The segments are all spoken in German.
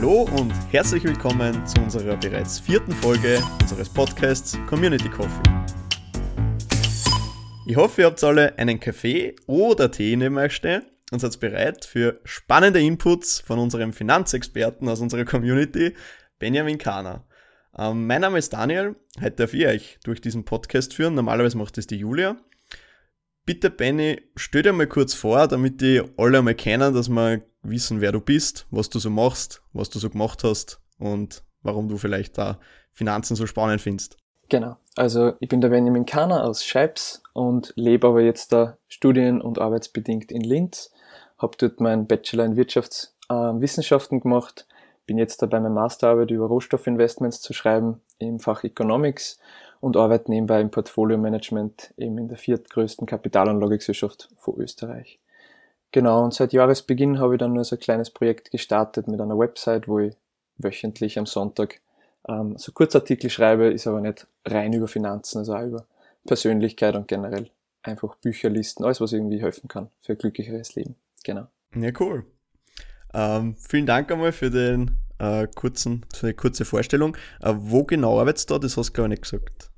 Hallo und herzlich willkommen zu unserer bereits vierten Folge unseres Podcasts Community Coffee. Ich hoffe, ihr habt alle einen Kaffee oder Tee neben euch stehen und seid bereit für spannende Inputs von unserem Finanzexperten aus unserer Community, Benjamin Kahner. Ähm, mein Name ist Daniel, heute darf ich euch durch diesen Podcast führen. Normalerweise macht es die Julia. Bitte, Benny, stell dir mal kurz vor, damit die alle einmal kennen, dass wir wissen, wer du bist, was du so machst, was du so gemacht hast und warum du vielleicht da Finanzen so spannend findest. Genau. Also ich bin der Benjamin Kahner aus Scheibs und lebe aber jetzt da studien- und arbeitsbedingt in Linz. Habe dort meinen Bachelor in Wirtschaftswissenschaften äh, gemacht. Bin jetzt dabei, meine Masterarbeit über Rohstoffinvestments zu schreiben im Fach Economics und arbeite nebenbei im Portfolio-Management eben in der viertgrößten Kapitalanlagegesellschaft von Österreich. Genau, und seit Jahresbeginn habe ich dann nur so ein kleines Projekt gestartet mit einer Website, wo ich wöchentlich am Sonntag ähm, so Kurzartikel schreibe, ist aber nicht rein über Finanzen, also auch über Persönlichkeit und generell einfach Bücherlisten, alles, was irgendwie helfen kann für ein glücklicheres Leben. Genau. Ja, cool. Ähm, vielen Dank einmal für den äh, kurzen, für die kurze Vorstellung. Äh, wo genau arbeitest du da? Das hast du gar nicht gesagt.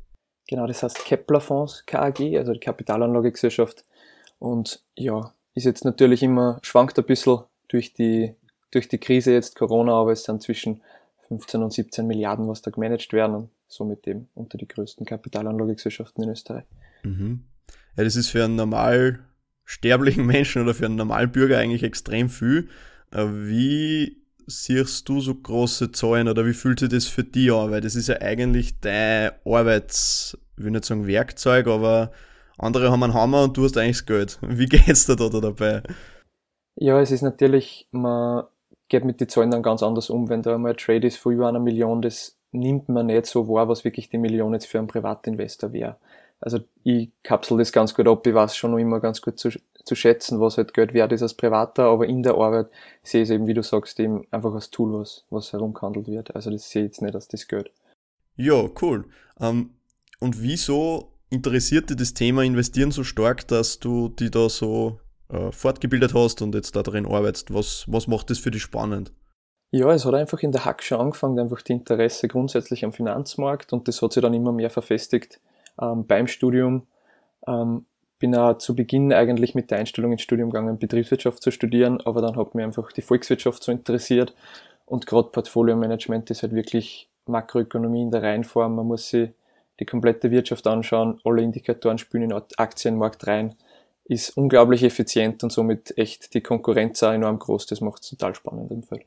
Genau, das heißt Kepler Fonds KAG, also die Kapitalanlagegesellschaft. Und ja, ist jetzt natürlich immer, schwankt ein bisschen durch die, durch die Krise jetzt Corona, aber es sind zwischen 15 und 17 Milliarden, was da gemanagt werden und somit eben unter die größten Kapitalanlagegesellschaften in Österreich. Mhm. Ja, das ist für einen normal sterblichen Menschen oder für einen normalen Bürger eigentlich extrem viel. Äh, wie siehst du so große Zahlen oder wie fühlt sich das für dich an? Weil das ist ja eigentlich dein Arbeits, ich will nicht sagen Werkzeug, aber andere haben einen Hammer und du hast eigentlich das Geld. Wie geht's dir da, da dabei? Ja, es ist natürlich, man geht mit den Zahlen dann ganz anders um. Wenn da einmal ein Trade ist von über einer Million, das nimmt man nicht so wahr, was wirklich die Million jetzt für einen Privatinvestor wäre. Also ich kapsel das ganz gut ab, ich weiß schon noch immer ganz gut zu, zu schätzen, was halt Geld wert ist als Privater, aber in der Arbeit sehe ich es eben, wie du sagst, eben einfach als Tool, was, was herumgehandelt wird. Also das sehe ich jetzt nicht als das Geld. Ja, cool. Um, ähm, und wieso interessiert dich das Thema Investieren so stark, dass du die da so äh, fortgebildet hast und jetzt da drin arbeitest? Was, was macht das für dich spannend? Ja, es hat einfach in der Hack schon angefangen, einfach die Interesse grundsätzlich am Finanzmarkt und das hat sich dann immer mehr verfestigt ähm, beim Studium. Ähm, bin auch zu Beginn eigentlich mit der Einstellung ins Studium gegangen, Betriebswirtschaft zu studieren, aber dann hat mir einfach die Volkswirtschaft so interessiert und gerade Portfolio-Management ist halt wirklich Makroökonomie in der Reihenform. Man muss sich die komplette Wirtschaft anschauen, alle Indikatoren spielen in den Aktienmarkt rein ist unglaublich effizient und somit echt die Konkurrenz auch enorm groß. Das macht es total spannend im Feld.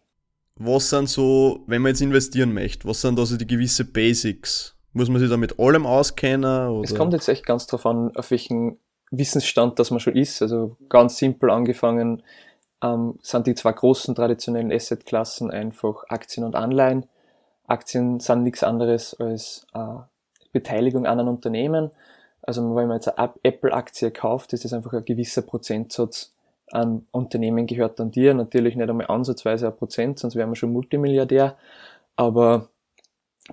Was sind so, wenn man jetzt investieren möchte, was sind da so die gewisse Basics? Muss man sich da mit allem auskennen? Oder? Es kommt jetzt echt ganz drauf an, auf welchen Wissensstand das man schon ist. Also ganz simpel angefangen ähm, sind die zwei großen traditionellen Assetklassen einfach Aktien und Anleihen. Aktien sind nichts anderes als äh, Beteiligung an einem Unternehmen also wenn man jetzt eine Apple-Aktie kauft, ist das einfach ein gewisser Prozentsatz an Unternehmen gehört an dir. Natürlich nicht einmal ansatzweise ein Prozent, sonst wären wir schon Multimilliardär. Aber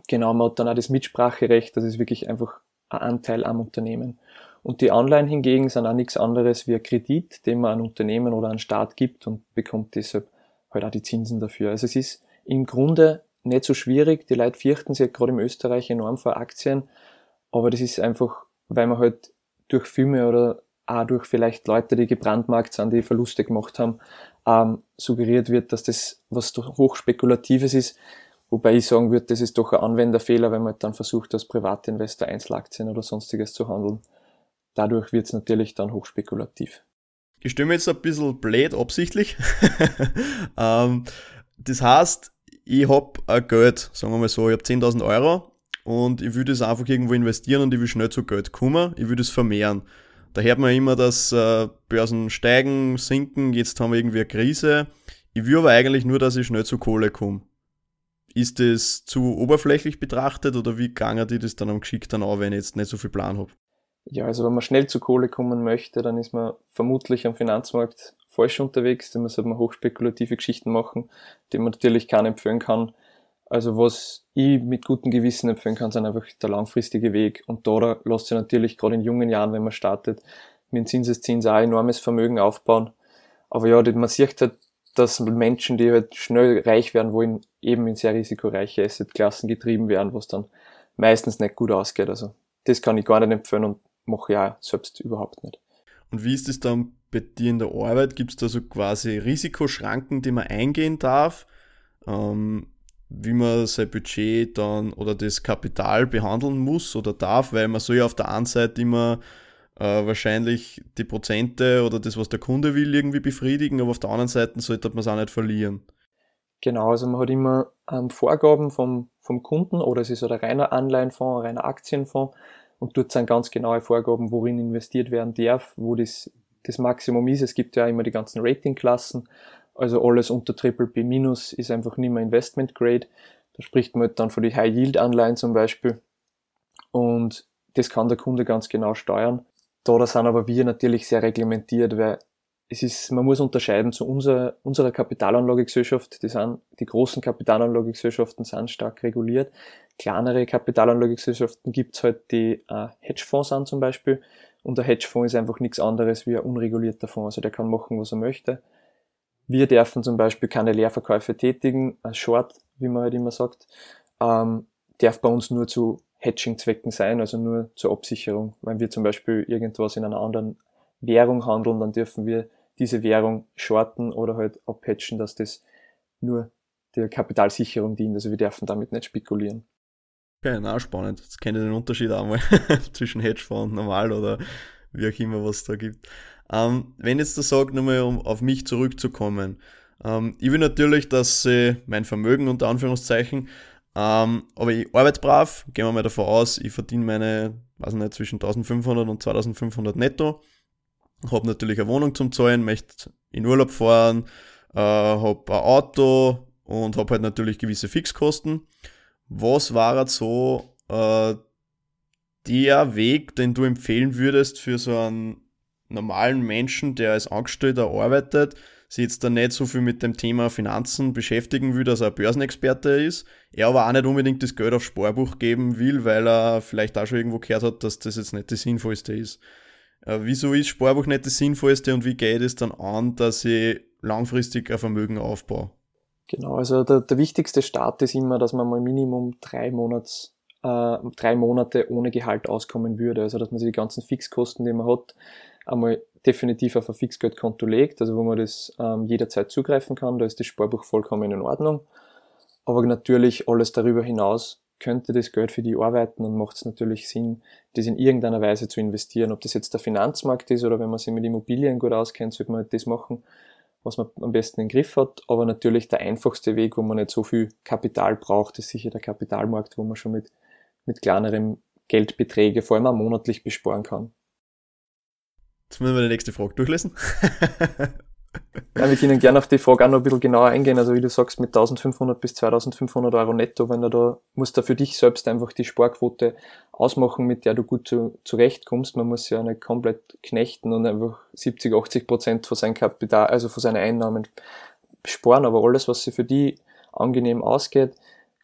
genau, man hat dann auch das Mitspracherecht, das ist wirklich einfach ein Anteil am Unternehmen. Und die Anleihen hingegen sind auch nichts anderes wie ein Kredit, den man an Unternehmen oder an Staat gibt und bekommt deshalb halt auch die Zinsen dafür. Also es ist im Grunde nicht so schwierig. Die Leute fürchten sich gerade in Österreich enorm vor Aktien, aber das ist einfach weil man halt durch Filme oder auch durch vielleicht Leute, die gebrandmarkt sind, die Verluste gemacht haben, ähm, suggeriert wird, dass das was hochspekulatives ist. Wobei ich sagen würde, das ist doch ein Anwenderfehler, wenn man dann versucht, als Privatinvestor Einzelaktien oder sonstiges zu handeln. Dadurch wird es natürlich dann hochspekulativ. Ich mir jetzt ein bisschen blöd absichtlich. ähm, das heißt, ich habe ein Geld, sagen wir mal so, ich habe 10.000 Euro und ich würde es einfach irgendwo investieren und ich will schnell zu Geld kommen, ich würde es vermehren. Da hört man immer, dass äh, Börsen steigen, sinken, jetzt haben wir irgendwie eine Krise. Ich will aber eigentlich nur, dass ich schnell zu Kohle komme. Ist das zu oberflächlich betrachtet oder wie gange die das dann am geschickten an, wenn ich jetzt nicht so viel Plan habe? Ja, also wenn man schnell zu Kohle kommen möchte, dann ist man vermutlich am Finanzmarkt falsch unterwegs, denn man sollte man hochspekulative Geschichten machen, die man natürlich keinen empfehlen kann. Also was ich mit gutem Gewissen empfehlen kann, sind einfach der langfristige Weg. Und da lässt sich natürlich gerade in jungen Jahren, wenn man startet, mit Zinseszins auch enormes Vermögen aufbauen. Aber ja, man sieht halt, dass Menschen, die halt schnell reich werden wollen, eben in sehr risikoreiche Assetklassen getrieben werden, was dann meistens nicht gut ausgeht. Also das kann ich gar nicht empfehlen und mache ich auch selbst überhaupt nicht. Und wie ist es dann bei dir in der Arbeit? Gibt es da so quasi Risikoschranken, die man eingehen darf? Ähm, wie man sein Budget dann oder das Kapital behandeln muss oder darf, weil man soll ja auf der einen Seite immer äh, wahrscheinlich die Prozente oder das, was der Kunde will, irgendwie befriedigen, aber auf der anderen Seite sollte man es auch nicht verlieren. Genau, also man hat immer ähm, Vorgaben vom, vom Kunden oder es ist ein reiner Anleihenfonds, ein reiner Aktienfonds und dort sind ganz genaue Vorgaben, worin investiert werden darf, wo das, das Maximum ist. Es gibt ja immer die ganzen Ratingklassen, also alles unter Triple B minus ist einfach nicht mehr Investment Grade. Da spricht man halt dann von den High Yield Anleihen zum Beispiel und das kann der Kunde ganz genau steuern. Da sind aber wir natürlich sehr reglementiert, weil es ist, man muss unterscheiden zu unserer, unserer Kapitalanlagegesellschaft. Die, sind, die großen Kapitalanlagegesellschaften sind stark reguliert. Kleinere Kapitalanlagegesellschaften gibt's halt, die äh, Hedgefonds sind zum Beispiel. Und der Hedgefonds ist einfach nichts anderes wie ein unregulierter Fonds. Also der kann machen, was er möchte. Wir dürfen zum Beispiel keine Leerverkäufe tätigen. Ein Short, wie man halt immer sagt, ähm, darf bei uns nur zu Hedging-Zwecken sein, also nur zur Absicherung. Wenn wir zum Beispiel irgendwas in einer anderen Währung handeln, dann dürfen wir diese Währung shorten oder halt abhatchen, dass das nur der Kapitalsicherung dient. Also wir dürfen damit nicht spekulieren. Okay, na spannend. Jetzt kenne ich den Unterschied einmal zwischen Hedgefonds und normal oder wie auch immer, was da gibt. Ähm, wenn jetzt der sagt, nochmal um auf mich zurückzukommen. Ähm, ich will natürlich, dass sie mein Vermögen unter Anführungszeichen, ähm, aber ich arbeite brav, gehen wir mal davon aus, ich verdiene meine, weiß nicht, zwischen 1500 und 2500 netto habe natürlich eine Wohnung zum Zahlen, möchte in Urlaub fahren, äh, habe ein Auto und habe halt natürlich gewisse Fixkosten. Was war jetzt so äh, der Weg, den du empfehlen würdest für so einen normalen Menschen, der als Angestellter arbeitet, sich jetzt da nicht so viel mit dem Thema Finanzen beschäftigen will, dass er Börsenexperte ist, er aber auch nicht unbedingt das Geld aufs Sparbuch geben will, weil er vielleicht auch schon irgendwo gehört hat, dass das jetzt nicht das Sinnvollste ist. Äh, wieso ist Sparbuch nicht das Sinnvollste und wie geht es dann an, dass ich langfristig ein Vermögen aufbaue? Genau, also der, der wichtigste Start ist immer, dass man mal Minimum drei, Monats, äh, drei Monate ohne Gehalt auskommen würde. Also dass man sich die ganzen Fixkosten, die man hat, einmal definitiv auf ein Fixgeldkonto legt, also wo man das ähm, jederzeit zugreifen kann. Da ist das Sparbuch vollkommen in Ordnung. Aber natürlich alles darüber hinaus könnte das Geld für die arbeiten und macht es natürlich Sinn, das in irgendeiner Weise zu investieren. Ob das jetzt der Finanzmarkt ist oder wenn man sich mit Immobilien gut auskennt, sollte man halt das machen, was man am besten im Griff hat. Aber natürlich der einfachste Weg, wo man nicht so viel Kapital braucht, ist sicher der Kapitalmarkt, wo man schon mit, mit kleinerem Geldbeträge, vor allem auch monatlich besparen kann. Jetzt müssen wir die nächste Frage durchlesen. Ja, wir können gerne auf die Frage auch noch ein bisschen genauer eingehen. Also wie du sagst, mit 1500 bis 2500 Euro netto, wenn du da, musst du für dich selbst einfach die Sparquote ausmachen, mit der du gut zu, zurechtkommst. Man muss ja nicht komplett knechten und einfach 70, 80 Prozent von seinem Kapital, also von seinen Einnahmen sparen. Aber alles, was sich für die angenehm ausgeht,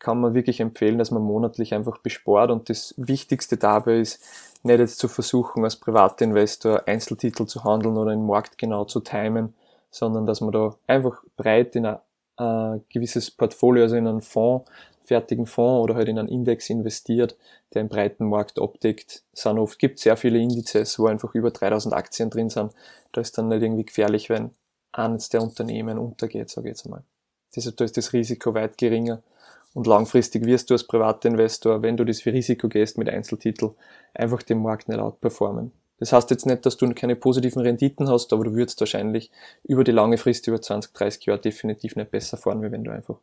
kann man wirklich empfehlen, dass man monatlich einfach bespart. Und das Wichtigste dabei ist, nicht jetzt zu versuchen, als Privatinvestor Einzeltitel zu handeln oder den Markt genau zu timen, sondern dass man da einfach breit in ein äh, gewisses Portfolio, also in einen Fonds, fertigen Fonds oder halt in einen Index investiert, der einen breiten Markt abdeckt. Es oft, gibt sehr viele Indizes, wo einfach über 3000 Aktien drin sind. Da ist dann nicht irgendwie gefährlich, wenn eines der Unternehmen untergeht, sage ich jetzt mal. Deshalb da ist das Risiko weit geringer. Und langfristig wirst du als Privatinvestor, wenn du das für Risiko gehst mit Einzeltitel, einfach den Markt nicht outperformen. Das heißt jetzt nicht, dass du keine positiven Renditen hast, aber du würdest wahrscheinlich über die lange Frist, über 20, 30 Jahre definitiv nicht besser fahren, wie wenn du einfach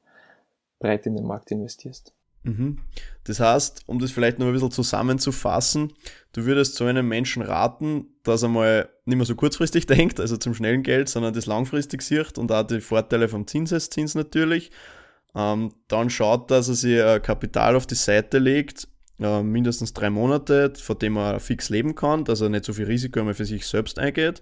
breit in den Markt investierst. Mhm. Das heißt, um das vielleicht noch ein bisschen zusammenzufassen, du würdest zu einem Menschen raten, dass er mal nicht mehr so kurzfristig denkt, also zum schnellen Geld, sondern das langfristig sieht und auch die Vorteile vom Zinseszins natürlich. Ähm, dann schaut, dass er sich Kapital auf die Seite legt, äh, mindestens drei Monate, von dem er fix leben kann, dass er nicht so viel Risiko einmal für sich selbst eingeht.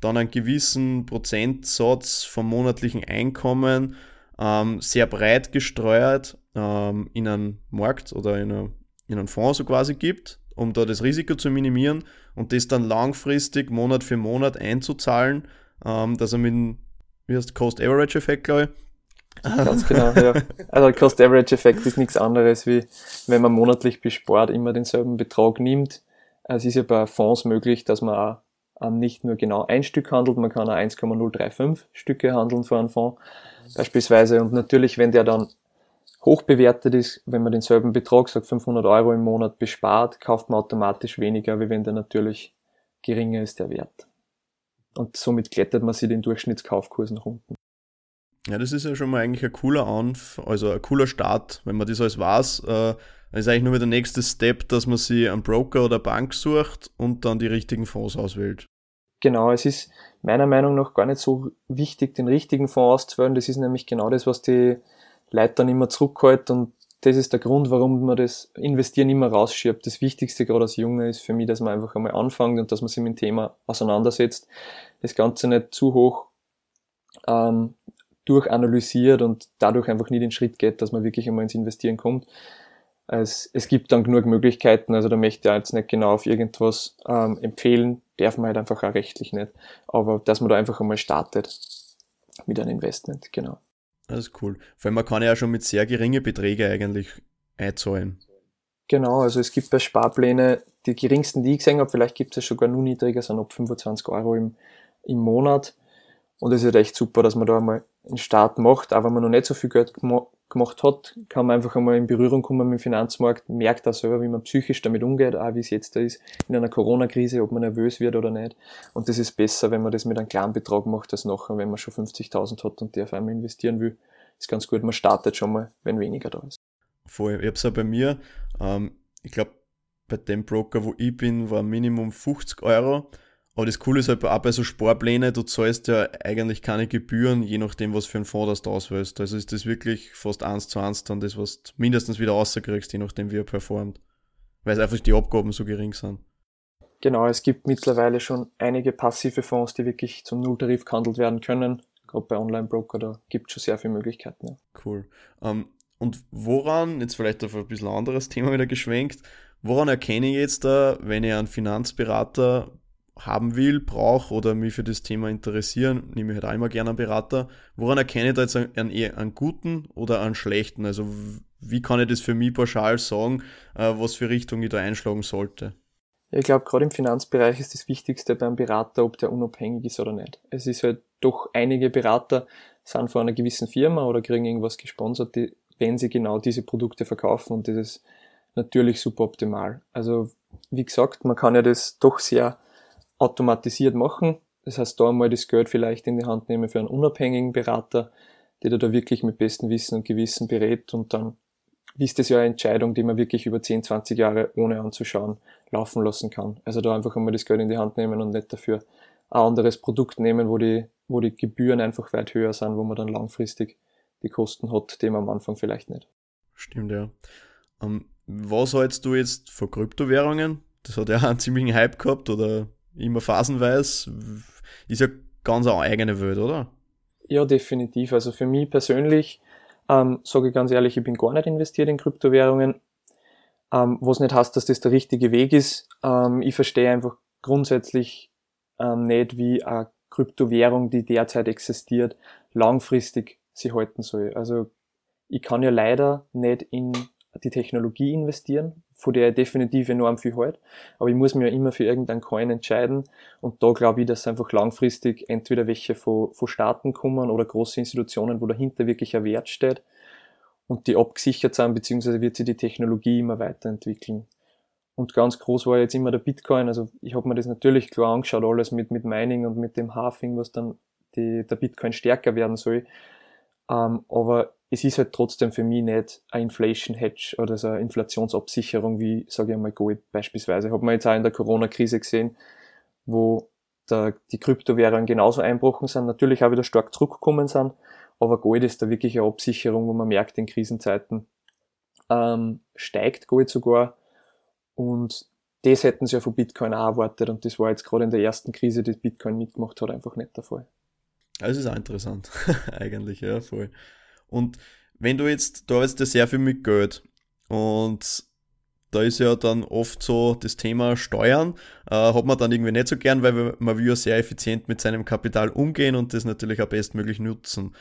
Dann einen gewissen Prozentsatz vom monatlichen Einkommen ähm, sehr breit gesteuert ähm, in einen Markt oder in, eine, in einen Fonds so quasi gibt, um da das Risiko zu minimieren und das dann langfristig Monat für Monat einzuzahlen, ähm, dass er mit dem wie heißt Cost Average Effekt, glaube ich, Ganz genau, ja. Also Cost-Average-Effekt ist nichts anderes, wie wenn man monatlich bespart immer denselben Betrag nimmt. Es ist ja bei Fonds möglich, dass man auch nicht nur genau ein Stück handelt, man kann auch 1,035 Stücke handeln für einen Fonds beispielsweise. Und natürlich, wenn der dann hoch bewertet ist, wenn man denselben Betrag, sagt 500 Euro im Monat bespart, kauft man automatisch weniger, wie wenn der natürlich geringer ist, der Wert. Und somit klettert man sich den Durchschnittskaufkurs nach unten. Ja, das ist ja schon mal eigentlich ein cooler Anf also ein cooler Start, wenn man das alles weiß. Äh, ist eigentlich nur wieder der nächste Step, dass man sich einen Broker oder Bank sucht und dann die richtigen Fonds auswählt. Genau, es ist meiner Meinung nach gar nicht so wichtig, den richtigen Fonds auszuwählen. Das ist nämlich genau das, was die Leute dann immer zurückhält und das ist der Grund, warum man das Investieren immer rausschiebt. Das Wichtigste gerade als Junge ist für mich, dass man einfach einmal anfängt und dass man sich mit dem Thema auseinandersetzt. Das Ganze nicht zu hoch ähm, durchanalysiert und dadurch einfach nie den Schritt geht, dass man wirklich einmal ins Investieren kommt. Es, es gibt dann genug Möglichkeiten, also da möchte ich jetzt nicht genau auf irgendwas ähm, empfehlen, darf man halt einfach auch rechtlich nicht. Aber dass man da einfach einmal startet mit einem Investment, genau. Das ist cool. Vor allem man kann ja schon mit sehr geringen Beträgen eigentlich einzahlen. Genau, also es gibt bei Sparpläne die geringsten, die ich gesehen habe, vielleicht gibt es sogar nur niedriger, sind ab 25 Euro im, im Monat. Und es ist echt super, dass man da einmal einen Start macht. Auch man noch nicht so viel Geld gemacht hat, kann man einfach einmal in Berührung kommen mit dem Finanzmarkt, merkt auch selber, wie man psychisch damit umgeht, auch wie es jetzt da ist, in einer Corona-Krise, ob man nervös wird oder nicht. Und das ist besser, wenn man das mit einem kleinen Betrag macht, als nachher, wenn man schon 50.000 hat und der auf einmal investieren will. Ist ganz gut, man startet schon mal, wenn weniger da ist. Voll. Ich hab's auch bei mir, ähm, ich glaube, bei dem Broker, wo ich bin, war Minimum 50 Euro aber das Coole ist halt auch bei so Sparplänen, du zahlst ja eigentlich keine Gebühren, je nachdem, was für ein Fonds du auswählst. Also ist das wirklich fast eins zu eins dann das, was du mindestens wieder rauskriegst, je nachdem, wie er performt. Weil es einfach die Abgaben so gering sind. Genau, es gibt mittlerweile schon einige passive Fonds, die wirklich zum Nulltarif gehandelt werden können. Gerade bei Online-Broker, da gibt es schon sehr viele Möglichkeiten. Ja. Cool. Um, ähm, und woran, jetzt vielleicht auf ein bisschen anderes Thema wieder geschwenkt, woran erkenne ich jetzt da, wenn ich einen Finanzberater haben will, brauche oder mich für das Thema interessieren, nehme ich halt auch immer gerne einen Berater. Woran erkenne ich da jetzt einen, einen guten oder einen schlechten? Also wie kann ich das für mich pauschal sagen, äh, was für Richtung ich da einschlagen sollte? Ich glaube, gerade im Finanzbereich ist das Wichtigste beim Berater, ob der unabhängig ist oder nicht. Es ist halt doch einige Berater sind von einer gewissen Firma oder kriegen irgendwas gesponsert, die, wenn sie genau diese Produkte verkaufen und das ist natürlich super optimal. Also wie gesagt, man kann ja das doch sehr automatisiert machen. Das heißt, da einmal das Geld vielleicht in die Hand nehmen für einen unabhängigen Berater, der da wirklich mit bestem Wissen und Gewissen berät und dann ist das ja eine Entscheidung, die man wirklich über 10, 20 Jahre ohne anzuschauen laufen lassen kann. Also da einfach einmal das Geld in die Hand nehmen und nicht dafür ein anderes Produkt nehmen, wo die, wo die Gebühren einfach weit höher sind, wo man dann langfristig die Kosten hat, die man am Anfang vielleicht nicht. Stimmt, ja. Um, ähm, was hältst du jetzt von Kryptowährungen? Das hat ja einen ziemlichen Hype gehabt oder immer phasenweise, ist ja ganz eine eigene Welt, oder? Ja, definitiv. Also für mich persönlich ähm, sage ich ganz ehrlich, ich bin gar nicht investiert in Kryptowährungen, ähm, was nicht heißt, dass das der richtige Weg ist. Ähm, ich verstehe einfach grundsätzlich ähm, nicht, wie eine Kryptowährung, die derzeit existiert, langfristig sie halten soll. Also ich kann ja leider nicht in die Technologie investieren, von der ich definitiv enorm viel halt. Aber ich muss mir ja immer für irgendeinen Coin entscheiden. Und da glaube ich, dass einfach langfristig entweder welche von, von Staaten kommen oder große Institutionen, wo dahinter wirklich ein Wert steht und die abgesichert sind, beziehungsweise wird sich die Technologie immer weiterentwickeln. Und ganz groß war jetzt immer der Bitcoin. Also ich habe mir das natürlich klar angeschaut, alles mit, mit Mining und mit dem Halving, was dann die, der Bitcoin stärker werden soll. Ähm, aber es ist halt trotzdem für mich nicht ein Inflation Hedge oder so eine Inflationsabsicherung wie, sage ich einmal, Gold beispielsweise. Hat man jetzt auch in der Corona-Krise gesehen, wo da die Kryptowährungen genauso einbrochen sind, natürlich auch wieder stark zurückgekommen sind, aber Gold ist da wirklich eine Absicherung, wo man merkt, in Krisenzeiten ähm, steigt Gold sogar und das hätten sie ja von Bitcoin auch erwartet und das war jetzt gerade in der ersten Krise, die Bitcoin mitgemacht hat, einfach nicht der Fall. Das ist auch interessant, eigentlich, ja, voll. Und wenn du jetzt, du arbeitest ja sehr viel mit Geld und da ist ja dann oft so das Thema Steuern, äh, hat man dann irgendwie nicht so gern, weil man will ja sehr effizient mit seinem Kapital umgehen und das natürlich auch bestmöglich nutzen.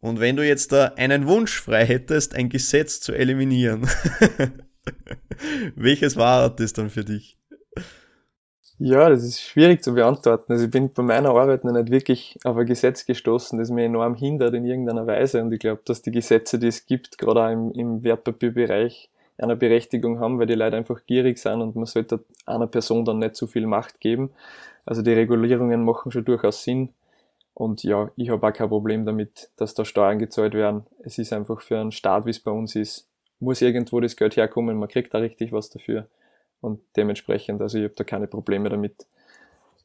Und wenn du jetzt da einen Wunsch frei hättest, ein Gesetz zu eliminieren, welches war das dann für dich? Ja, das ist schwierig zu beantworten. Also ich bin bei meiner Arbeit noch nicht wirklich auf ein Gesetz gestoßen, das mir enorm hindert in irgendeiner Weise. Und ich glaube, dass die Gesetze, die es gibt, gerade auch im, im Wertpapierbereich, eine Berechtigung haben, weil die Leute einfach gierig sind und man sollte einer Person dann nicht zu viel Macht geben. Also die Regulierungen machen schon durchaus Sinn. Und ja, ich habe auch kein Problem damit, dass da Steuern gezahlt werden. Es ist einfach für einen Staat, wie es bei uns ist, muss irgendwo das Geld herkommen, man kriegt da richtig was dafür. Und dementsprechend, also ich habe da keine Probleme damit.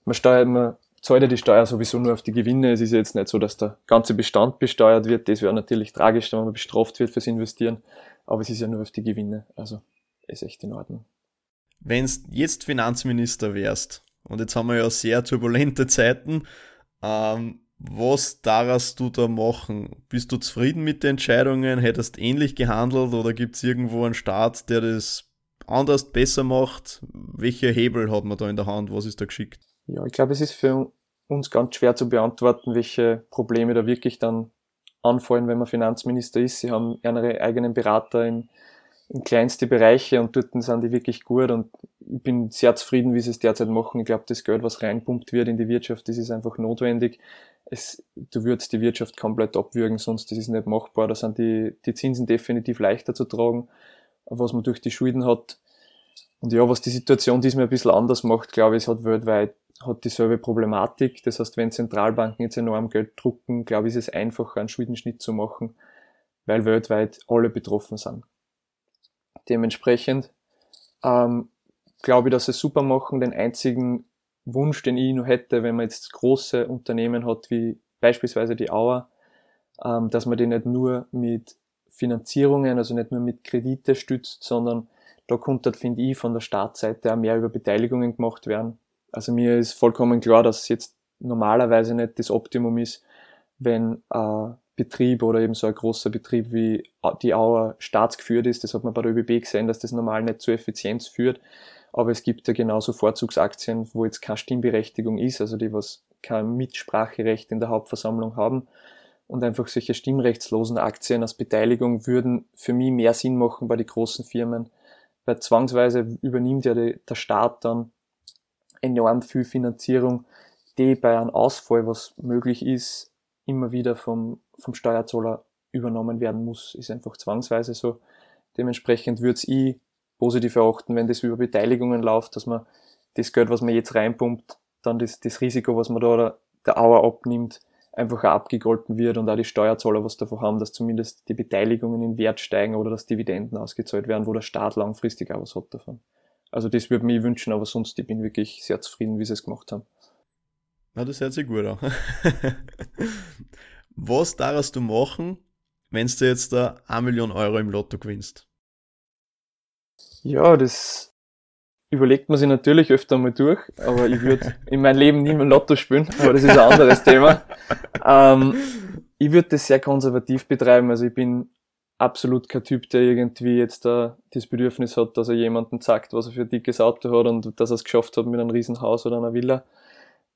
Man steuert, man zahlt ja die Steuer sowieso nur auf die Gewinne. Es ist ja jetzt nicht so, dass der ganze Bestand besteuert wird. Das wäre natürlich tragisch, wenn man bestraft wird fürs Investieren. Aber es ist ja nur auf die Gewinne. Also ist echt in Ordnung. Wenn du jetzt Finanzminister wärst, und jetzt haben wir ja sehr turbulente Zeiten, ähm, was darfst du da machen? Bist du zufrieden mit den Entscheidungen? Hättest ähnlich gehandelt oder gibt es irgendwo einen Staat, der das anders besser macht? Welche Hebel hat man da in der Hand? Was ist da geschickt? Ja, ich glaube, es ist für uns ganz schwer zu beantworten, welche Probleme da wirklich dann anfallen, wenn man Finanzminister ist. Sie haben ihre eigenen Berater in, in kleinste Bereiche und dort sind die wirklich gut und ich bin sehr zufrieden, wie sie es derzeit machen. Ich glaube, das Geld, was reinpumpt wird in die Wirtschaft, das ist einfach notwendig. Es, du würdest die Wirtschaft komplett abwürgen, sonst das ist nicht machbar. Da sind die, die Zinsen definitiv leichter zu tragen was man durch die Schulden hat. Und ja, was die Situation diesmal ein bisschen anders macht, glaube ich, es hat weltweit hat dieselbe Problematik. Das heißt, wenn Zentralbanken jetzt enorm Geld drucken, glaube ich, ist es einfacher, einen Schuldenschnitt zu machen, weil weltweit alle betroffen sind. Dementsprechend ähm, glaube ich, dass sie super machen. Den einzigen Wunsch, den ich noch hätte, wenn man jetzt große Unternehmen hat, wie beispielsweise die Auer, ähm, dass man die nicht nur mit Finanzierungen, also nicht nur mit Kredite stützt, sondern da konnte, finde ich, von der Startseite auch mehr über Beteiligungen gemacht werden. Also mir ist vollkommen klar, dass jetzt normalerweise nicht das Optimum ist, wenn ein Betrieb oder eben so ein großer Betrieb wie die Auer staatsgeführt ist. Das hat man bei der ÖBB gesehen, dass das normal nicht zu Effizienz führt. Aber es gibt ja genauso Vorzugsaktien, wo jetzt keine Stimmberechtigung ist, also die was kein Mitspracherecht in der Hauptversammlung haben und einfach solche stimmrechtslosen Aktien als Beteiligung würden für mich mehr Sinn machen bei den großen Firmen, weil zwangsweise übernimmt ja die, der Staat dann enorm viel Finanzierung, die bei einem Ausfall, was möglich ist, immer wieder vom, vom Steuerzahler übernommen werden muss, ist einfach zwangsweise so. Dementsprechend würde ich positiv erachten, wenn das über Beteiligungen läuft, dass man das Geld, was man jetzt reinpumpt, dann das, das Risiko, was man da der Auer abnimmt, einfach abgegolten wird und auch die Steuerzahler was davon haben, dass zumindest die Beteiligungen in Wert steigen oder dass Dividenden ausgezahlt werden, wo der Staat langfristig auch was hat davon. Also das würde mir wünschen, aber sonst ich bin wirklich sehr zufrieden, wie sie es gemacht haben. Na, das hört sich gut an. was darfst du machen, wenn du jetzt da 1 Million Euro im Lotto gewinnst? Ja, das überlegt man sich natürlich öfter mal durch, aber ich würde in meinem Leben nie mehr Lotto spielen, aber das ist ein anderes Thema. Ähm, ich würde das sehr konservativ betreiben, also ich bin absolut kein Typ, der irgendwie jetzt da das Bedürfnis hat, dass er jemanden sagt, was er für ein dickes Auto hat und dass er es geschafft hat mit einem Riesenhaus oder einer Villa.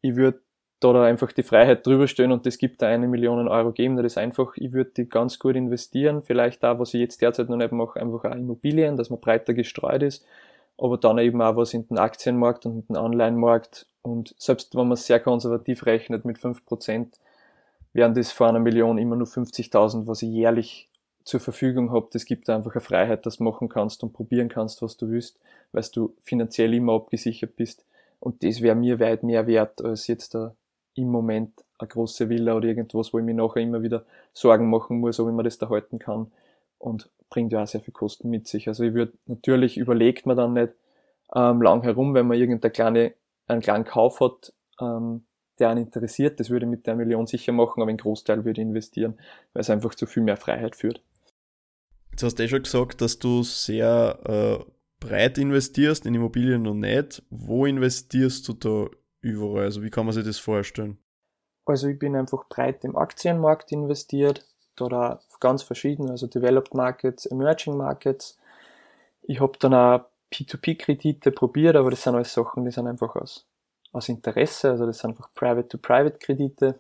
Ich würde da, da einfach die Freiheit drüber stehen und das gibt da eine Million Euro geben. Das ist einfach, ich würde die ganz gut investieren. Vielleicht da, was ich jetzt derzeit noch nicht mache, einfach auch Immobilien, dass man breiter gestreut ist aber dann eben auch was in den Aktienmarkt und in den Anleihenmarkt. Und selbst wenn man sehr konservativ rechnet mit 5%, wären das vor einer Million immer nur 50.000, was ich jährlich zur Verfügung habe. Das gibt einfach eine Freiheit, dass du machen kannst und probieren kannst, was du willst, weil du finanziell immer abgesichert bist. Und das wäre mir weit mehr wert, als jetzt da im Moment eine große Villa oder irgendwas, wo ich mir nachher immer wieder Sorgen machen muss, ob ich mir das da halten kann. Und bringt ja auch sehr viel Kosten mit sich. Also ich würde natürlich überlegt man dann nicht ähm, lang herum, wenn man irgendeine kleine, einen kleinen Kauf hat, ähm, der einen interessiert, das würde ich mit der Million sicher machen, aber einen Großteil würde ich investieren, weil es einfach zu viel mehr Freiheit führt. Jetzt hast du eh schon gesagt, dass du sehr äh, breit investierst in Immobilien und nicht. Wo investierst du da überall? Also wie kann man sich das vorstellen? Also ich bin einfach breit im Aktienmarkt investiert, oder ganz verschieden, also Developed Markets, Emerging Markets. Ich habe dann auch P2P-Kredite probiert, aber das sind alles Sachen, die sind einfach aus, aus Interesse, also das sind einfach Private-to-Private-Kredite.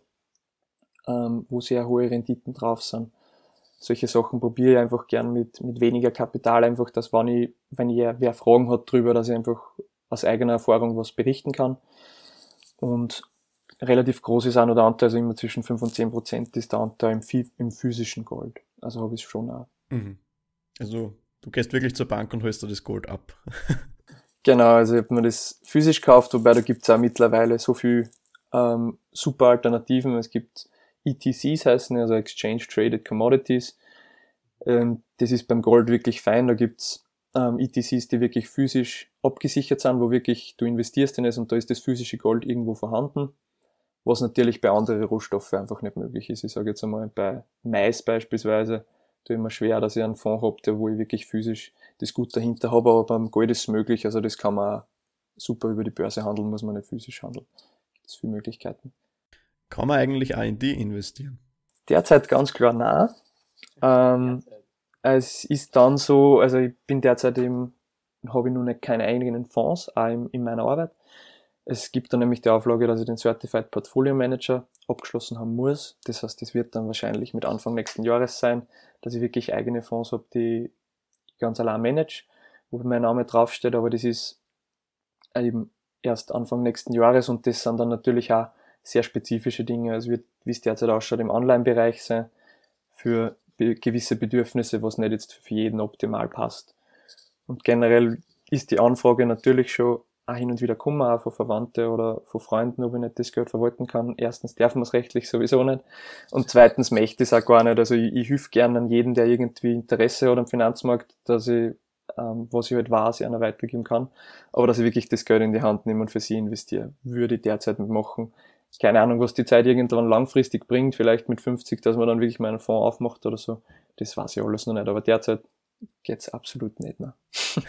ähm, wo sehr hohe Renditen drauf sind. Solche Sachen probiere ich einfach gern mit, mit weniger Kapital, einfach, dass wenn ich, wenn ich wer Fragen hat drüber, dass ich einfach aus eigener Erfahrung was berichten kann. Und relativ groß ist auch noch der Anteil, also immer zwischen 5 und 10 Prozent ist der Anteil im, im physischen Gold. Also habe ich es schon auch. Mhm. Also du gehst wirklich zur Bank und holst dir das Gold ab. genau, also ich habe mir das physisch gekauft, wobei da gibt es auch mittlerweile so viel ähm, super Alternativen. Es gibt ETCs heißen, also Exchange Traded Commodities. Ähm, das ist beim Gold wirklich fein. Da gibt's ähm, ETCs, die wirklich physisch abgesichert sind, wo wirklich du investierst in es und da ist das physische Gold irgendwo vorhanden, was natürlich bei anderen Rohstoffen einfach nicht möglich ist. Ich sage jetzt einmal bei Mais beispielsweise, da immer schwer, dass ich einen Fonds habe, wo ich wirklich physisch das gut dahinter habe, aber beim Gold ist es möglich, also das kann man super über die Börse handeln, muss man nicht physisch handeln. Gibt es viele Möglichkeiten. Kann man eigentlich auch in die investieren? Derzeit ganz klar nein. Ähm, es ist dann so, also ich bin derzeit eben, habe ich nun keine eigenen Fonds, auch in, in meiner Arbeit. Es gibt dann nämlich die Auflage, dass ich den Certified Portfolio Manager abgeschlossen haben muss. Das heißt, das wird dann wahrscheinlich mit Anfang nächsten Jahres sein, dass ich wirklich eigene Fonds habe, die ich ganz allein manage, wo mein Name draufsteht, aber das ist eben erst Anfang nächsten Jahres und das sind dann natürlich auch sehr spezifische Dinge. Also wird, wie es derzeit ausschaut, im Online-Bereich sein für gewisse Bedürfnisse, was nicht jetzt für jeden optimal passt. Und generell ist die Anfrage natürlich schon auch hin und wieder kommen, auch von Verwandten oder von Freunden, ob ich nicht das Geld verwalten kann. Erstens darf man es rechtlich sowieso nicht. Und zweitens möchte ich es auch gar nicht. Also ich, ich helfe gerne an jeden, der irgendwie Interesse hat am Finanzmarkt, dass ich, ähm, was ich halt weiß, einer weitergeben kann. Aber dass ich wirklich das Geld in die Hand nehme und für sie investiere, würde ich derzeit nicht machen keine Ahnung, was die Zeit irgendwann langfristig bringt, vielleicht mit 50, dass man dann wirklich mal einen Fonds aufmacht oder so. Das weiß ich alles noch nicht, aber derzeit geht's absolut nicht mehr.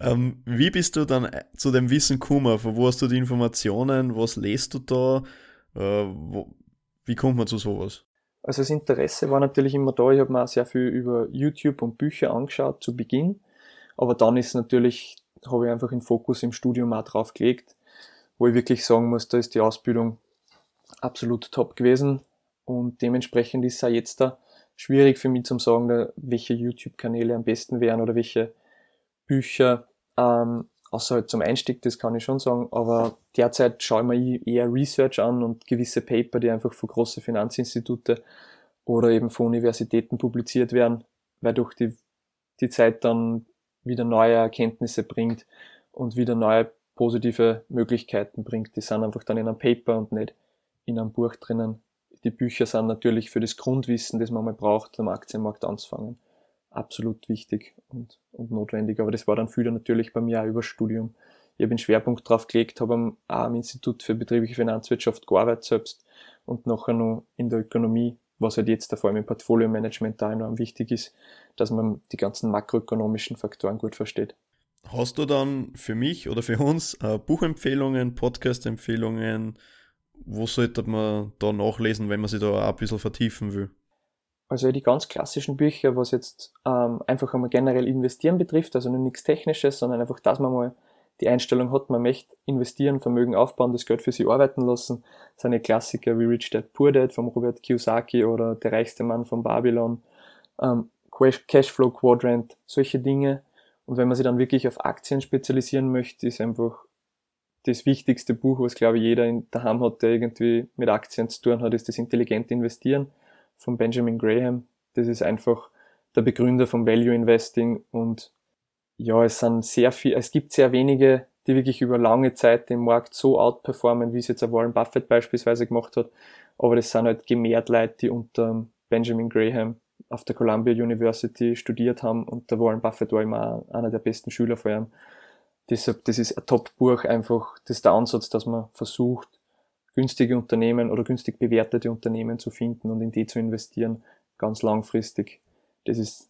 ähm, wie bist du dann äh, zu dem Wissen gekommen? Von wo hast du die Informationen? Was lest du da? Äh, wo, wie kommt man zu sowas? Also das Interesse war natürlich immer da. Ich habe mir auch sehr viel über YouTube und Bücher angeschaut zu Beginn. Aber dann ist natürlich, habe ich einfach den Fokus im Studium auch drauf gelegt wo ich wirklich sagen muss, da ist die Ausbildung absolut top gewesen und dementsprechend ist es auch jetzt da schwierig für mich zu sagen, welche YouTube-Kanäle am besten wären oder welche Bücher, ähm, außer halt zum Einstieg, das kann ich schon sagen, aber derzeit schaue ich mir eher Research an und gewisse Paper, die einfach von großen Finanzinstitute oder eben von Universitäten publiziert werden, weil durch die, die Zeit dann wieder neue Erkenntnisse bringt und wieder neue positive Möglichkeiten bringt. Die sind einfach dann in einem Paper und nicht in einem Buch drinnen. Die Bücher sind natürlich für das Grundwissen, das man mal braucht, am Aktienmarkt anzufangen, absolut wichtig und, und notwendig. Aber das war dann früher natürlich bei mir auch über Studium. Ich habe einen Schwerpunkt drauf gelegt, habe am, am Institut für betriebliche Finanzwirtschaft gearbeitet selbst und nachher noch in der Ökonomie, was halt jetzt vor allem im Portfolio-Management da enorm wichtig ist, dass man die ganzen makroökonomischen Faktoren gut versteht. Hast du dann für mich oder für uns äh, Buchempfehlungen, Podcast-Empfehlungen? Wo sollte man da nachlesen, wenn man sich da auch ein bisschen vertiefen will? Also die ganz klassischen Bücher, was jetzt ähm, einfach einmal generell investieren betrifft, also nur nichts Technisches, sondern einfach, dass man mal die Einstellung hat, man möchte investieren, Vermögen aufbauen, das Geld für sich arbeiten lassen. Seine Klassiker wie Rich Dad Poor Dad vom Robert Kiyosaki oder Der reichste Mann von Babylon, ähm, Cashflow Quadrant, solche Dinge und wenn man sich dann wirklich auf Aktien spezialisieren möchte, ist einfach das wichtigste Buch, was glaube ich jeder in daheim hat, der irgendwie mit Aktien zu tun hat, ist das Intelligente Investieren von Benjamin Graham. Das ist einfach der Begründer vom Value Investing und ja, es sind sehr viel, es gibt sehr wenige, die wirklich über lange Zeit den Markt so outperformen, wie es jetzt Warren Buffett beispielsweise gemacht hat. Aber das sind halt gemehrt Leute, die unter Benjamin Graham auf der Columbia University studiert haben und der Warren Buffett war immer einer der besten Schüler von ihm. Deshalb, das ist ein Top-Buch einfach, das ist der Ansatz, dass man versucht, günstige Unternehmen oder günstig bewertete Unternehmen zu finden und in die zu investieren, ganz langfristig. Das ist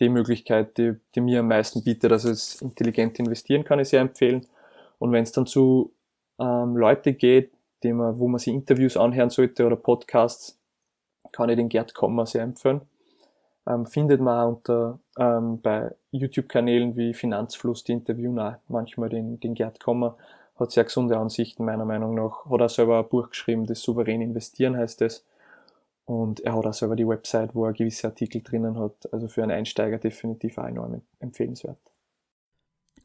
die Möglichkeit, die, die mir am meisten bietet, dass es intelligent investieren kann, ich sehr empfehlen. Und wenn es dann zu ähm, Leute geht, die man, wo man sich Interviews anhören sollte oder Podcasts, kann ich den Gerd Kommer sehr empfehlen. Ähm, findet man unter, ähm, bei YouTube-Kanälen wie Finanzfluss, die interviewen auch manchmal den, den Gerd Kommer, hat sehr gesunde Ansichten meiner Meinung nach, hat auch selber ein Buch geschrieben, das Souverän investieren heißt es. Und er hat auch selber die Website, wo er gewisse Artikel drinnen hat. Also für einen Einsteiger definitiv auch enorm empfehlenswert.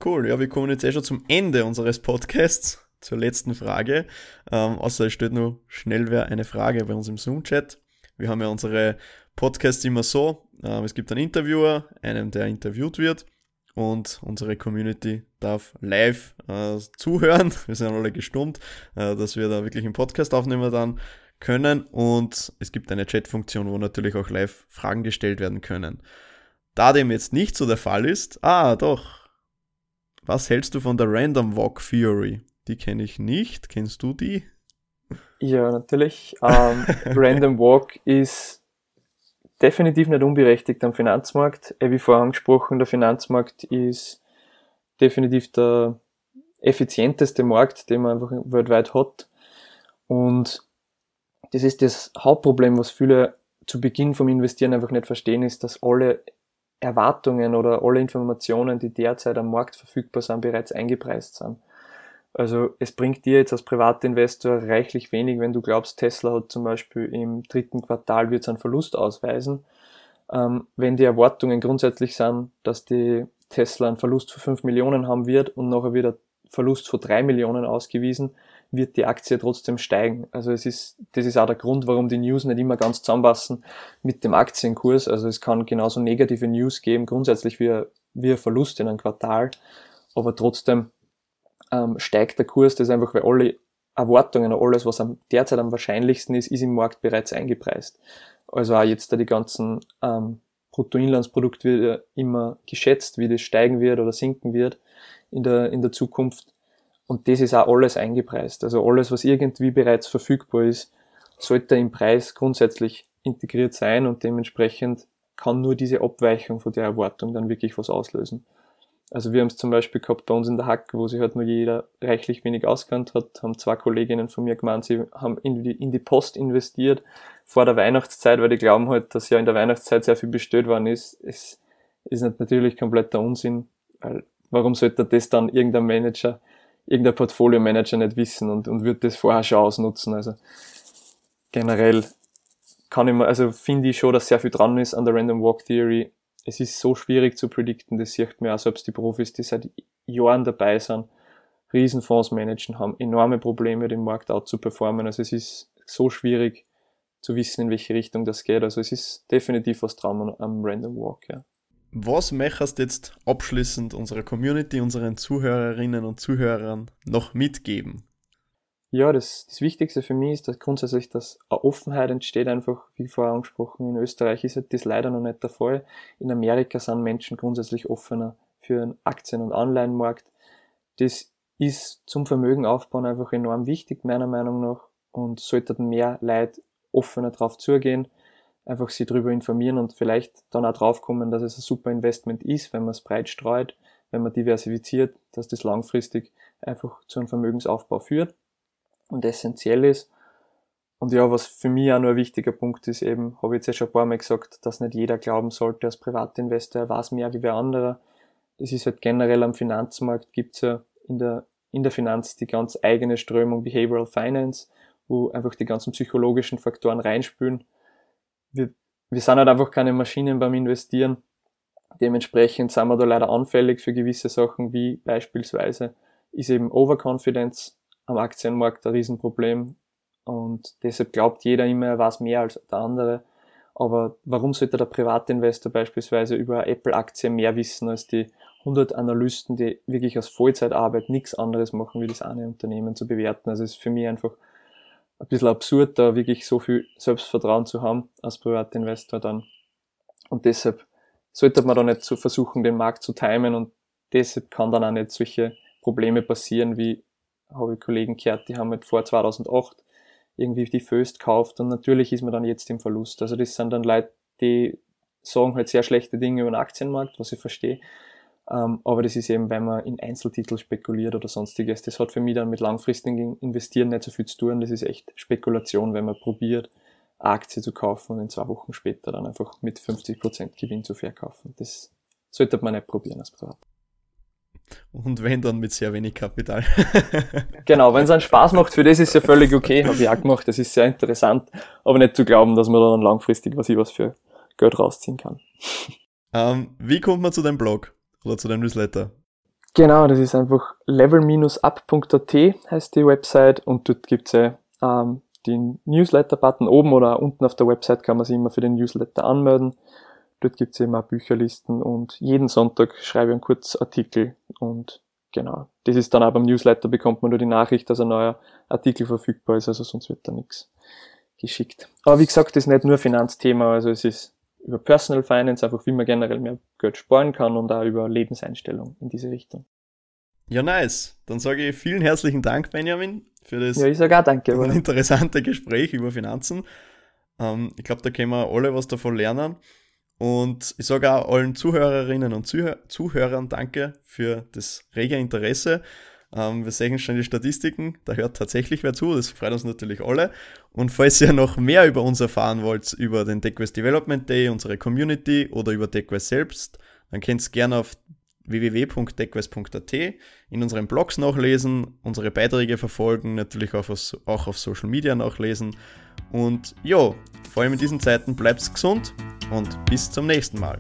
Cool, ja, wir kommen jetzt eh schon zum Ende unseres Podcasts, zur letzten Frage. Ähm, außer es steht nur schnell wer eine Frage bei uns im Zoom-Chat. Wir haben ja unsere Podcasts immer so, ähm, es gibt einen Interviewer, einen, der interviewt wird und unsere Community darf live äh, zuhören. Wir sind alle gestummt, äh, dass wir da wirklich einen Podcast aufnehmen dann können und es gibt eine Chat-Funktion, wo natürlich auch live Fragen gestellt werden können. Da dem jetzt nicht so der Fall ist, ah doch, was hältst du von der Random Walk Theory? Die kenne ich nicht. Kennst du die? Ja, natürlich. Ähm, Random Walk ist definitiv nicht unberechtigt am Finanzmarkt. Wie vorher angesprochen, der Finanzmarkt ist definitiv der effizienteste Markt, den man einfach weltweit hat. Und das ist das Hauptproblem, was viele zu Beginn vom Investieren einfach nicht verstehen, ist, dass alle Erwartungen oder alle Informationen, die derzeit am Markt verfügbar sind, bereits eingepreist sind. Also es bringt dir jetzt als Privatinvestor reichlich wenig, wenn du glaubst, Tesla hat zum Beispiel im dritten Quartal wird es einen Verlust ausweisen. Ähm, wenn die Erwartungen grundsätzlich sind, dass die Tesla einen Verlust von 5 Millionen haben wird und nachher wird ein Verlust von 3 Millionen ausgewiesen, wird die Aktie trotzdem steigen. Also es ist, das ist auch der Grund, warum die News nicht immer ganz zusammenpassen mit dem Aktienkurs. Also es kann genauso negative News geben, grundsätzlich wie, wie ein Verlust in einem Quartal, aber trotzdem ähm, steigt der Kurs, das ist einfach, weil alle Erwartungen, alles, was am, derzeit am wahrscheinlichsten ist, ist im Markt bereits eingepreist. Also auch jetzt da die ganzen ähm, Bruttoinlandsprodukt wird ja immer geschätzt, wie das steigen wird oder sinken wird in der, in der Zukunft. Und das ist auch alles eingepreist. Also alles, was irgendwie bereits verfügbar ist, sollte im Preis grundsätzlich integriert sein und dementsprechend kann nur diese Abweichung von der Erwartung dann wirklich was auslösen. Also wir haben es zum Beispiel gehabt bei uns in der Hack, wo sich halt nur jeder reichlich wenig auskannt hat, haben zwei Kolleginnen von mir gemeint, sie haben in die, in die Post investiert vor der Weihnachtszeit, weil die glauben halt, dass ja in der Weihnachtszeit sehr viel bestellt worden ist. Es ist natürlich kompletter Unsinn, weil warum sollte das dann irgendein Manager, irgendein Portfolio-Manager nicht wissen und, und wird das vorher schon ausnutzen? Also generell kann ich mal, also finde ich schon, dass sehr viel dran ist an der Random Walk Theory es ist so schwierig zu predikten, das sieht man auch selbst die Profis, die seit Jahren dabei sind, Riesenfonds managen, haben enorme Probleme, den Markt out zu performen. Also es ist so schwierig zu wissen, in welche Richtung das geht. Also es ist definitiv was dran am Random Walk, ja. Was möchtest du jetzt abschließend unserer Community, unseren Zuhörerinnen und Zuhörern noch mitgeben? Ja, das, das Wichtigste für mich ist, dass grundsätzlich dass eine Offenheit entsteht, einfach, wie vorher angesprochen, in Österreich ist das leider noch nicht der Fall. In Amerika sind Menschen grundsätzlich offener für einen Aktien- und Anleihenmarkt. Das ist zum Vermögen aufbauen einfach enorm wichtig, meiner Meinung nach, und sollten mehr Leute offener drauf zugehen, einfach sie darüber informieren und vielleicht dann auch draufkommen, dass es ein super Investment ist, wenn man es breit streut, wenn man diversifiziert, dass das langfristig einfach zu einem Vermögensaufbau führt und essentiell ist. Und ja, was für mich auch nur ein wichtiger Punkt ist, eben, habe ich jetzt ja schon ein paar Mal gesagt, dass nicht jeder glauben sollte, als Privatinvestor, er weiß mehr wie wer anderer. Das ist halt generell am Finanzmarkt, gibt's ja in der, in der Finanz die ganz eigene Strömung Behavioral Finance, wo einfach die ganzen psychologischen Faktoren reinspülen. Wir, wir sind halt einfach keine Maschinen beim Investieren. Dementsprechend sind wir da leider anfällig für gewisse Sachen, wie beispielsweise ist eben Overconfidence am Aktienmarkt ein Riesenproblem und deshalb glaubt jeder immer, er weiß mehr als der andere. Aber warum sollte der Privatinvestor beispielsweise über Apple-Aktie mehr wissen als die 100 Analysten, die wirklich aus Vollzeitarbeit nichts anderes machen, wie das eine Unternehmen zu bewerten? Also es ist für mich einfach ein bisschen absurd, da wirklich so viel Selbstvertrauen zu haben als Privatinvestor dann. Und deshalb sollte man da nicht so versuchen, den Markt zu timen und deshalb kann dann auch nicht solche Probleme passieren, wie habe ich Kollegen gehört, die haben halt vor 2008 irgendwie die Föst gekauft und natürlich ist man dann jetzt im Verlust. Also das sind dann Leute, die sagen halt sehr schlechte Dinge über den Aktienmarkt, was ich verstehe. Ähm, aber das ist eben, wenn man in Einzeltitel spekuliert oder sonstiges. Das hat für mich dann mit langfristigen Investieren nicht so viel zu tun. Das ist echt Spekulation, wenn man probiert, Aktie zu kaufen und in zwei Wochen später dann einfach mit 50% Gewinn zu verkaufen. Das sollte man nicht probieren als Privat. Und wenn, dann mit sehr wenig Kapital. genau, wenn es einen Spaß macht, für das ist ja völlig okay. Habe ich auch gemacht, das ist sehr interessant. Aber nicht zu glauben, dass man dann langfristig was ich was für Geld rausziehen kann. Ähm, wie kommt man zu deinem Blog oder zu deinem Newsletter? Genau, das ist einfach level-up.at heißt die Website und dort gibt's ja ähm, den Newsletter-Button oben oder unten auf der Website kann man sich immer für den Newsletter anmelden. Dort gibt's immer Bücherlisten und jeden Sonntag schreibe ich einen Kurzartikel und genau. Das ist dann auch beim Newsletter bekommt man nur die Nachricht, dass ein neuer Artikel verfügbar ist, also sonst wird da nichts geschickt. Aber wie gesagt, das ist nicht nur Finanzthema, also es ist über Personal Finance, einfach wie man generell mehr Geld sparen kann und auch über Lebenseinstellung in diese Richtung. Ja, nice. Dann sage ich vielen herzlichen Dank, Benjamin, für das ja, ich sage auch danke, interessante Gespräch über Finanzen. Ähm, ich glaube, da können wir alle was davon lernen. Und ich sage auch allen Zuhörerinnen und Zuhör Zuhörern danke für das rege Interesse. Ähm, wir sehen schon die Statistiken, da hört tatsächlich wer zu, das freut uns natürlich alle. Und falls ihr noch mehr über uns erfahren wollt, über den TechQuest Development Day, unsere Community oder über TechQuest selbst, dann könnt ihr gerne auf www.techquest.at in unseren Blogs nachlesen, unsere Beiträge verfolgen, natürlich auch auf Social Media nachlesen. Und ja, vor allem in diesen Zeiten bleibt gesund und bis zum nächsten Mal.